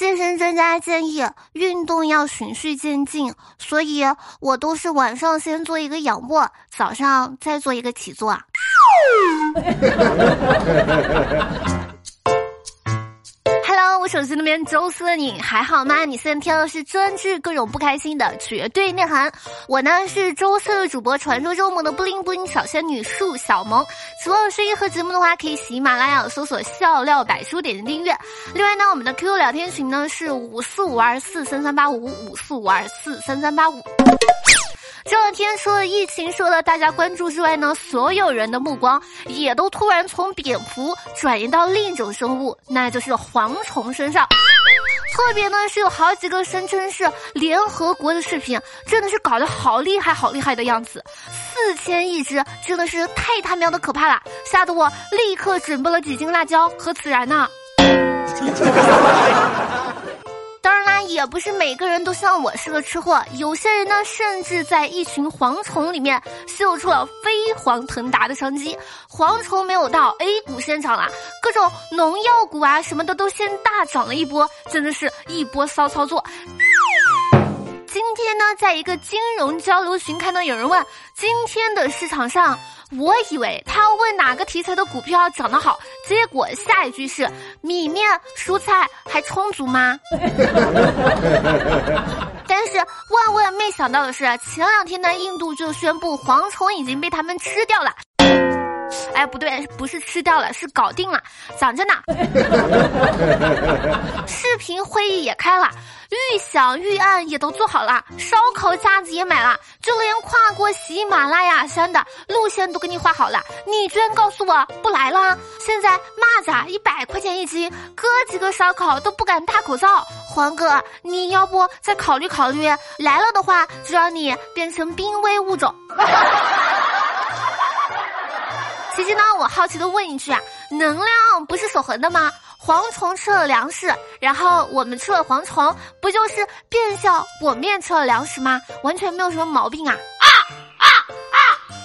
健身专家建议运动要循序渐进，所以我都是晚上先做一个仰卧，早上再做一个起坐。我手机那边周四的你还好吗？你现在听的是专治各种不开心的绝对内涵。我呢是周四的主播，传说中的不灵不灵小仙女树小萌。喜欢我声音和节目的话，可以喜马拉雅搜索笑料百书点击订阅。另外呢，我们的 QQ 聊天群呢是五四五二四三三八五五四五二四三三八五。这两天除了疫情受到大家关注之外呢，所有人的目光也都突然从蝙蝠转移到另一种生物，那就是蝗虫身上。特别呢是有好几个声称是联合国的视频，真的是搞得好厉害好厉害的样子，四千亿只真的是太他喵的可怕了，吓得我立刻准备了几斤辣椒和孜然呢。当然啦，也不是每个人都像我是个吃货，有些人呢，甚至在一群蝗虫里面嗅出了飞黄腾达的商机。蝗虫没有到，A 股先涨了，各种农药股啊什么的都先大涨了一波，真的是一波骚操作。今天呢，在一个金融交流群看到有人问今天的市场上。我以为他要问哪个题材的股票涨得好，结果下一句是米面蔬菜还充足吗？但是万万没想到的是，前两天呢，印度就宣布蝗虫已经被他们吃掉了。哎，不对，不是吃掉了，是搞定了，讲着呢。视频会议也开了。预想预案也都做好了，烧烤架子也买了，就连跨过喜马拉雅山的路线都给你画好了。你居然告诉我不来了？现在蚂蚱一百块钱一斤，哥几个烧烤都不敢戴口罩。黄哥，你要不再考虑考虑？来了的话，就让你变成濒危物种。其实呢，我好奇的问一句啊，能量不是守恒的吗？蝗虫吃了粮食，然后我们吃了蝗虫，不就是变相我面吃了粮食吗？完全没有什么毛病啊！啊啊啊！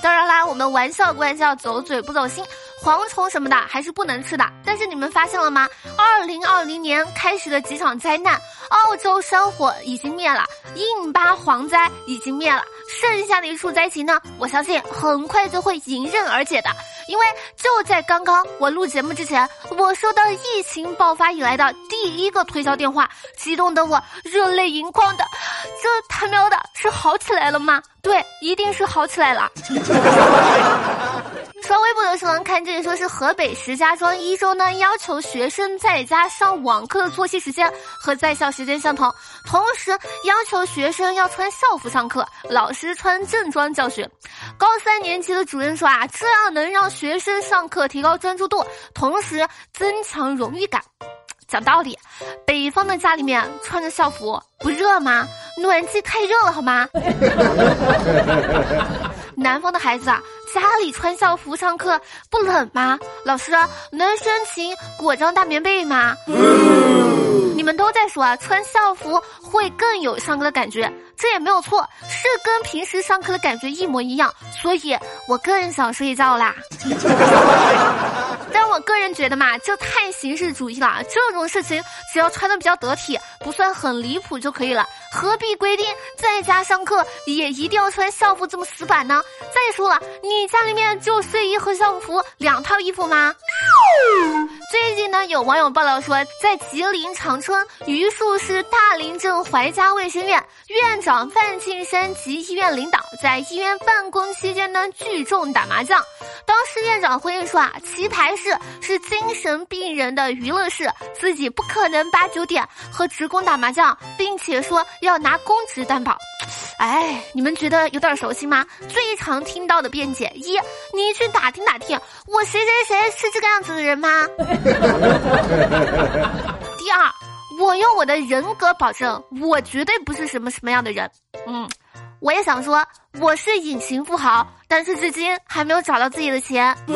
当然啦，我们玩笑归玩笑，走嘴不走心，蝗虫什么的还是不能吃的。但是你们发现了吗？二零二零年开始的几场灾难，澳洲山火已经灭了，印巴蝗灾已经灭了，剩下的一处灾情呢，我相信很快就会迎刃而解的。因为就在刚刚，我录节目之前，我收到疫情爆发以来的第一个推销电话，激动的我热泪盈眶的。这他喵的是好起来了吗？对，一定是好起来了。微博的时候看这里说是河北石家庄一中呢，要求学生在家上网课的作息时间和在校时间相同，同时要求学生要穿校服上课，老师穿正装教学。高三年级的主任说啊，这样能让学生上课提高专注度，同时增强荣誉感。讲道理，北方的家里面穿着校服不热吗？暖气太热了好吗？南方的孩子啊。家里穿校服上课不冷吗？老师能申请裹张大棉被吗？你们都在说啊，穿校服会更有上课的感觉，这也没有错，是跟平时上课的感觉一模一样，所以我更想睡觉啦。但我个人觉得嘛，这太形式主义了。这种事情只要穿的比较得体，不算很离谱就可以了，何必规定在家上课也一定要穿校服这么死板呢？再说了，你家里面就睡衣和校服两套衣服吗？最近呢，有网友爆料说，在吉林长春榆树市大林镇怀家卫生院院长范庆山及医院领导在医院办公期间呢聚众打麻将。当时院长回应说啊，棋牌室是精神病人的娱乐室，自己不可能八九点和职工打麻将，并且说要拿公职担保。哎，你们觉得有点熟悉吗？最常听到的辩解一，你去打听打听，我谁谁谁是这个样子的人吗？第二，我用我的人格保证，我绝对不是什么什么样的人。嗯。我也想说，我是隐形富豪，但是至今还没有找到自己的钱。这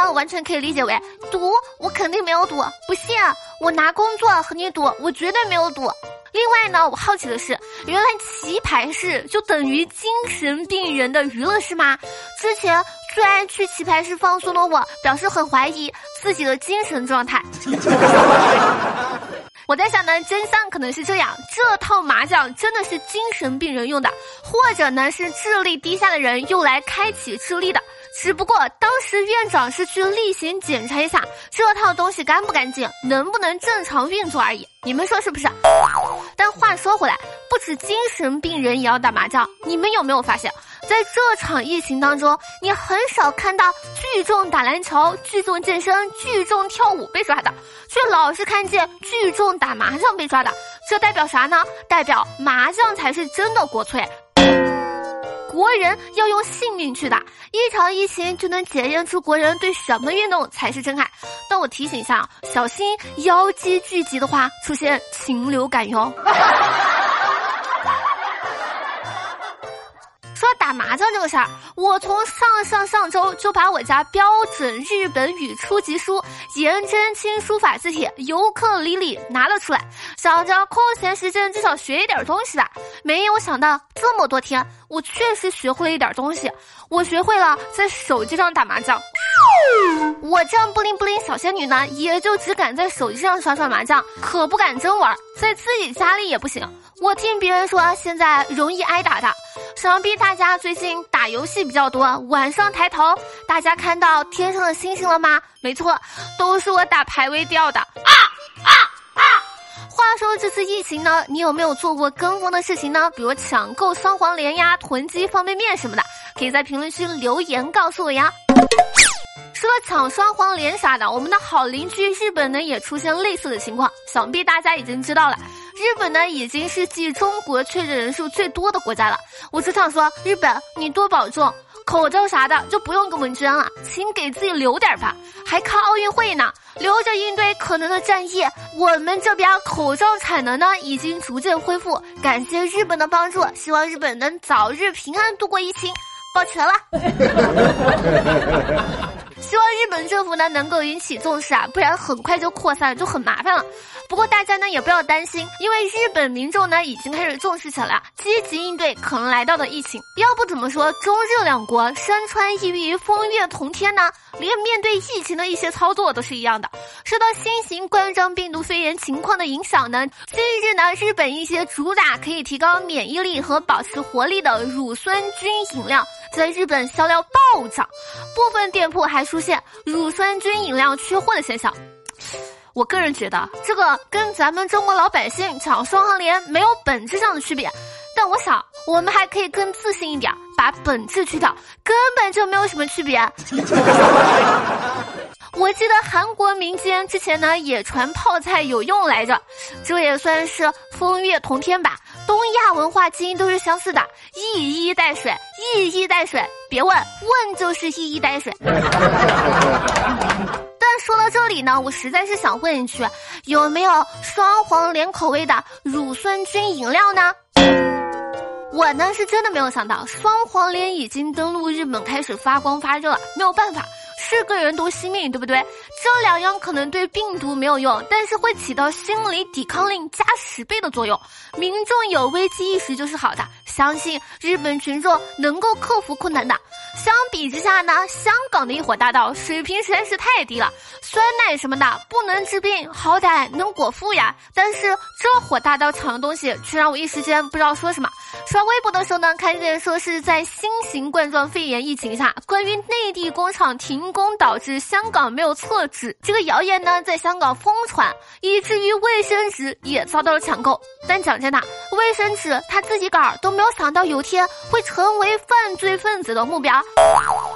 呢，完全可以理解为赌，我肯定没有赌。不信，我拿工作和你赌，我绝对没有赌。另外呢，我好奇的是，原来棋牌室就等于精神病人的娱乐室吗？之前最爱去棋牌室放松的我，表示很怀疑自己的精神状态。我在想呢，真相可能是这样：这套麻将真的是精神病人用的，或者呢是智力低下的人用来开启智力的。只不过当时院长是去例行检查一下这套东西干不干净，能不能正常运作而已。你们说是不是？但话说回来，不止精神病人也要打麻将。你们有没有发现，在这场疫情当中，你很少看到聚众打篮球、聚众健身、聚众跳舞被抓的，却老是看见聚众打麻将被抓的。这代表啥呢？代表麻将才是真的国粹。国人要用性命去打一场疫情，就能检验出国人对什么运动才是真爱。但我提醒一下，小心妖姬聚集的话，出现禽流感哟。说打麻将这个事儿，我从上上上周就把我家标准日本语初级书颜真卿书法字帖尤克里里拿了出来，想着空闲时间至少学一点东西吧。没有想到这么多天，我确实学会了一点东西。我学会了在手机上打麻将。我这样布灵布灵小仙女呢，也就只敢在手机上耍耍麻将，可不敢真玩，在自己家里也不行。我听别人说现在容易挨打的，想必大家最近打游戏比较多，晚上抬头，大家看到天上的星星了吗？没错，都是我打排位掉的。啊啊！话说这次疫情呢，你有没有做过跟风的事情呢？比如抢购双黄连呀、囤积方便面什么的，可以在评论区留言告诉我呀。除了抢双黄连啥的，我们的好邻居日本呢也出现类似的情况，想必大家已经知道了。日本呢已经是继中国确诊人数最多的国家了。我只想说，日本你多保重，口罩啥的就不用给我们捐了，请给自己留点吧。还靠奥运会呢，留着应对可能的战役。我们这边口罩产能呢已经逐渐恢复，感谢日本的帮助，希望日本能早日平安度过疫情。抱拳了。日本政府呢能够引起重视啊，不然很快就扩散了，就很麻烦了。不过大家呢也不要担心，因为日本民众呢已经开始重视起来，积极应对可能来到的疫情。要不怎么说中日两国山川异域，风月同天呢？连面对疫情的一些操作都是一样的。受到新型冠状病毒肺炎情况的影响呢，近日呢，日本一些主打可以提高免疫力和保持活力的乳酸菌饮料，在日本销量暴涨，部分店铺还出现乳酸菌饮料缺货的现象。我个人觉得这个跟咱们中国老百姓抢双黄连没有本质上的区别，但我想我们还可以更自信一点，把本质去掉，根本就没有什么区别。我记得韩国民间之前呢也传泡菜有用来着，这也算是风月同天吧。东亚文化基因都是相似的，一衣带水，一衣带水，别问，问就是一衣带水。但说到这里呢，我实在是想问一句，有没有双黄连口味的乳酸菌饮料呢？我呢是真的没有想到，双黄连已经登陆日本，开始发光发热了。没有办法，是个人毒惜命，对不对？这两样可能对病毒没有用，但是会起到心理抵抗力加十倍的作用。民众有危机意识就是好的，相信日本群众能够克服困难的。相比之下呢，香港的一伙大盗水平实在是太低了，酸奶什么的不能治病，好歹能果腹呀。但是这伙大盗抢的东西，却让我一时间不知道说什么。刷微博的时候呢，看见说是在新型冠状肺炎疫情下，关于内地工厂停工导致香港没有厕纸这个谣言呢，在香港疯传，以至于卫生纸也遭到了抢购。但讲真的，卫生纸他自己个儿都没有没有想到有天会成为犯罪分子的目标。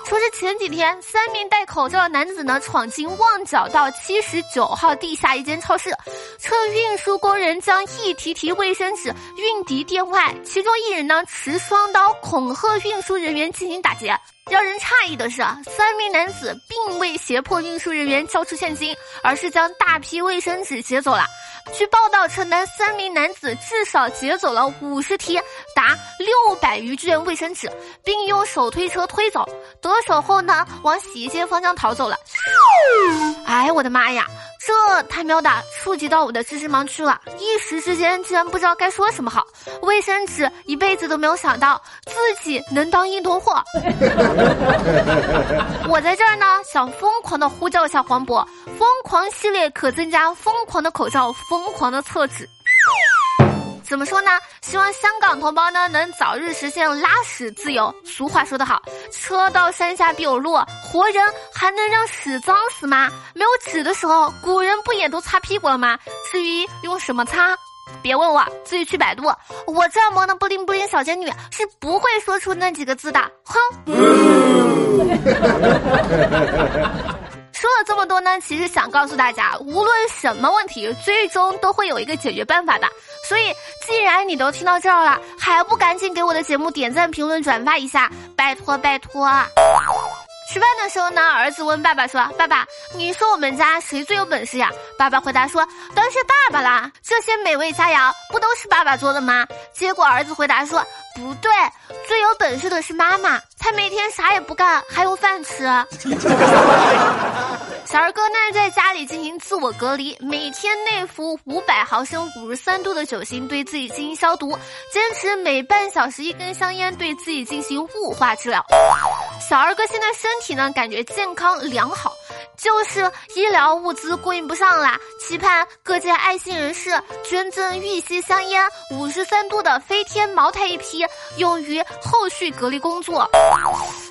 说是前几天，三名戴口罩的男子呢，闯进旺角道七十九号地下一间超市，趁运输工人将一提提卫生纸运抵店外，其中一人呢持双刀恐吓运输人员进行打劫。让人诧异的是，三名男子并未胁迫运输人员交出现金，而是将大批卫生纸劫走了。据报道称，呢三名男子至少劫走了五十提达六百余卷卫生纸，并用手推车推走。得手后呢，往洗衣间方向逃走了。哎，我的妈呀！这太喵的，触及到我的知识盲区了，一时之间竟然不知道该说什么好。卫生纸一辈子都没有想到自己能当硬通货。我在这儿呢，想疯狂的呼叫一下黄渤，疯狂系列可增加疯狂的口罩，疯狂的厕纸。怎么说呢？希望香港同胞呢能早日实现拉屎自由。俗话说得好，车到山下必有路，活人还能让屎脏死吗？没有纸的时候，古人不也都擦屁股了吗？至于用什么擦，别问我，自己去百度。我这萌的布灵布灵小仙女是不会说出那几个字的。哼。说了这么多呢，其实想告诉大家，无论什么问题，最终都会有一个解决办法的。所以，既然你都听到这儿了，还不赶紧给我的节目点赞、评论、转发一下，拜托拜托！吃饭的时候呢，儿子问爸爸说：“爸爸，你说我们家谁最有本事呀？”爸爸回答说：“当然是爸爸啦！这些美味佳肴不都是爸爸做的吗？”结果儿子回答说：“不对，最有本事的是妈妈，她每天啥也不干，还有饭吃。”小二哥呢，在家里进行自我隔离，每天内服五百毫升五十三度的酒精，对自己进行消毒，坚持每半小时一根香烟，对自己进行雾化治疗。小二哥现在身体呢，感觉健康良好，就是医疗物资供应不上啦，期盼各界爱心人士捐赠玉溪香烟五十三度的飞天茅台一批，用于后续隔离工作。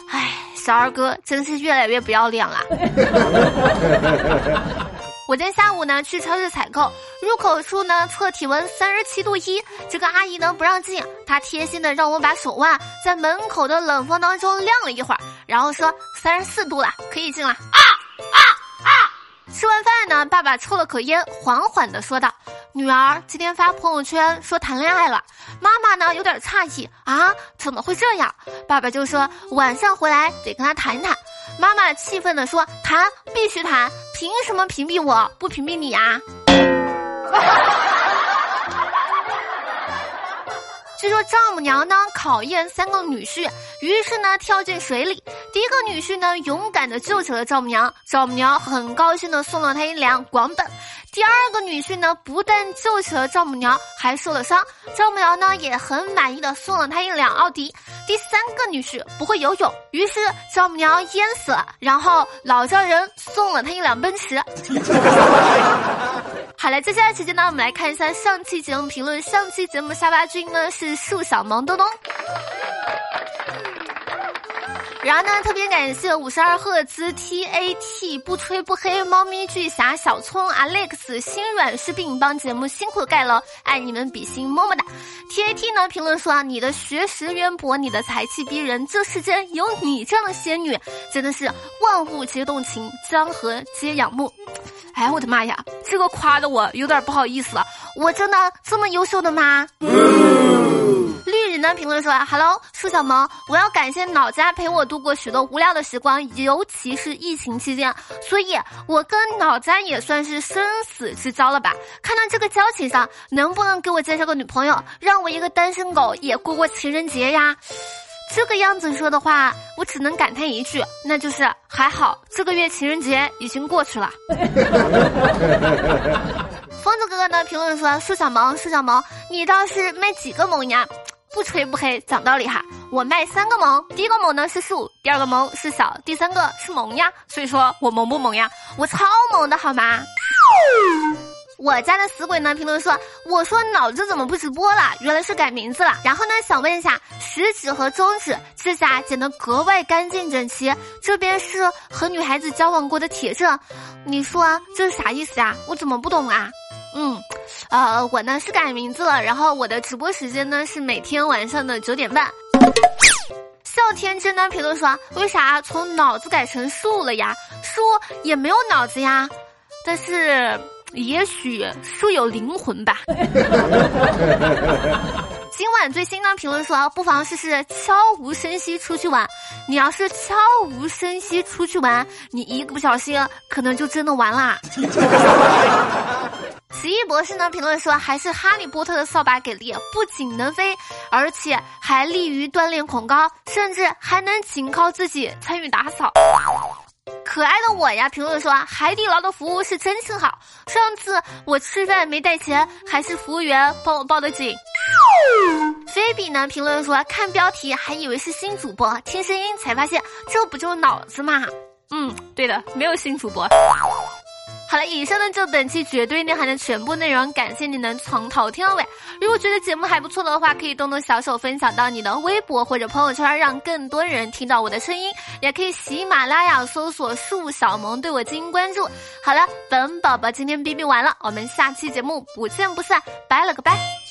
唉。小二哥真是越来越不要脸了。我今天下午呢去超市采购，入口处呢测体温三十七度一，这个阿姨呢不让进，她贴心的让我把手腕在门口的冷风当中晾了一会儿，然后说三十四度了，可以进了。啊！吃完饭呢，爸爸抽了口烟，缓缓的说道。女儿今天发朋友圈说谈恋爱了，妈妈呢有点诧异啊，怎么会这样？爸爸就说晚上回来得跟他谈谈。妈妈气愤的说谈必须谈，凭什么屏蔽我不屏蔽你啊？据说丈母娘呢考验三个女婿，于是呢跳进水里。第一个女婿呢勇敢的救起了丈母娘，丈母娘很高兴的送了他一辆广本。第二个女婿呢不但救起了丈母娘，还受了伤，丈母娘呢也很满意的送了他一辆奥迪。第三个女婿不会游泳，于是丈母娘淹死了，然后老丈人送了他一辆奔驰。好了，接下来时间呢，我们来看一下上期节目评论。上期节目沙发君呢是树小萌东东。然后呢，特别感谢五十二赫兹 T A T 不吹不黑猫咪巨侠小葱 Alex 心软是病帮节目辛苦盖楼，爱你们比心么么哒。T A T 呢评论说啊，你的学识渊博，你的才气逼人，这世间有你这样的仙女，真的是万物皆动情，江河皆仰慕。哎，我的妈呀，这个夸的我有点不好意思了，我真的这么优秀的吗？绿人呢评论说：“Hello，舒小萌，我要感谢脑家陪我度过许多无聊的时光，尤其是疫情期间，所以我跟脑家也算是生死之交了吧？看到这个交情上，能不能给我介绍个女朋友，让我一个单身狗也过过情人节呀？”这个样子说的话，我只能感叹一句，那就是还好这个月情人节已经过去了。疯子哥哥呢评论说：“苏小萌，苏小萌，你倒是卖几个萌呀？不吹不黑，讲道理哈，我卖三个萌，第一个萌呢是树，第二个萌是小，第三个是萌呀。所以说我萌不萌呀？我超萌的好吗？”我家的死鬼呢评论说：“我说脑子怎么不直播了？原来是改名字了。然后呢，想问一下，食指和中指指甲剪得格外干净整齐，这边是和女孩子交往过的铁证，你说这是啥意思啊？我怎么不懂啊？嗯，呃，我呢是改名字了，然后我的直播时间呢是每天晚上的九点半。笑天真呢评论说：为啥从脑子改成树了呀？树也没有脑子呀，但是。”也许树有灵魂吧。今晚最新呢评论说，不妨试试悄无声息出去玩。你要是悄无声息出去玩，你一个不小心，可能就真的完啦。奇异博士呢评论说，还是哈利波特的扫把给力，不仅能飞，而且还利于锻炼恐高，甚至还能仅靠自己参与打扫。可爱的我呀，评论说海底捞的服务是真心好。上次我吃饭没带钱，还是服务员帮我报的警。菲比呢评论说看标题还以为是新主播，听声音才发现这不就是脑子吗？嗯，对的，没有新主播。好了，以上呢就本期绝对内涵的全部内容，感谢你能从头听到尾。如果觉得节目还不错的话，可以动动小手分享到你的微博或者朋友圈，让更多人听到我的声音。也可以喜马拉雅搜索“树小萌”对我进行关注。好了，本宝宝今天哔哔完了，我们下期节目不见不散，拜了个拜。